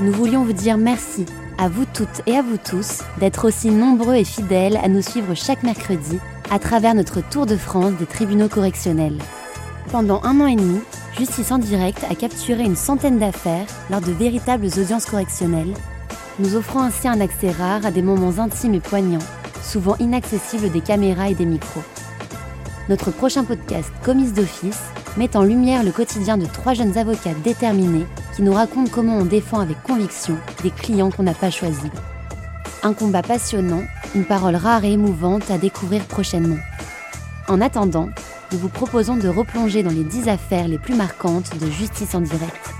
nous voulions vous dire merci à vous toutes et à vous tous d'être aussi nombreux et fidèles à nous suivre chaque mercredi à travers notre tour de France des tribunaux correctionnels. Pendant un an et demi, Justice en direct a capturé une centaine d'affaires lors de véritables audiences correctionnelles, nous offrant ainsi un accès rare à des moments intimes et poignants, souvent inaccessibles des caméras et des micros. Notre prochain podcast, Commise d'office, met en lumière le quotidien de trois jeunes avocats déterminés qui nous racontent comment on défend avec conviction des clients qu'on n'a pas choisis. Un combat passionnant, une parole rare et émouvante à découvrir prochainement. En attendant, nous vous proposons de replonger dans les 10 affaires les plus marquantes de justice en direct.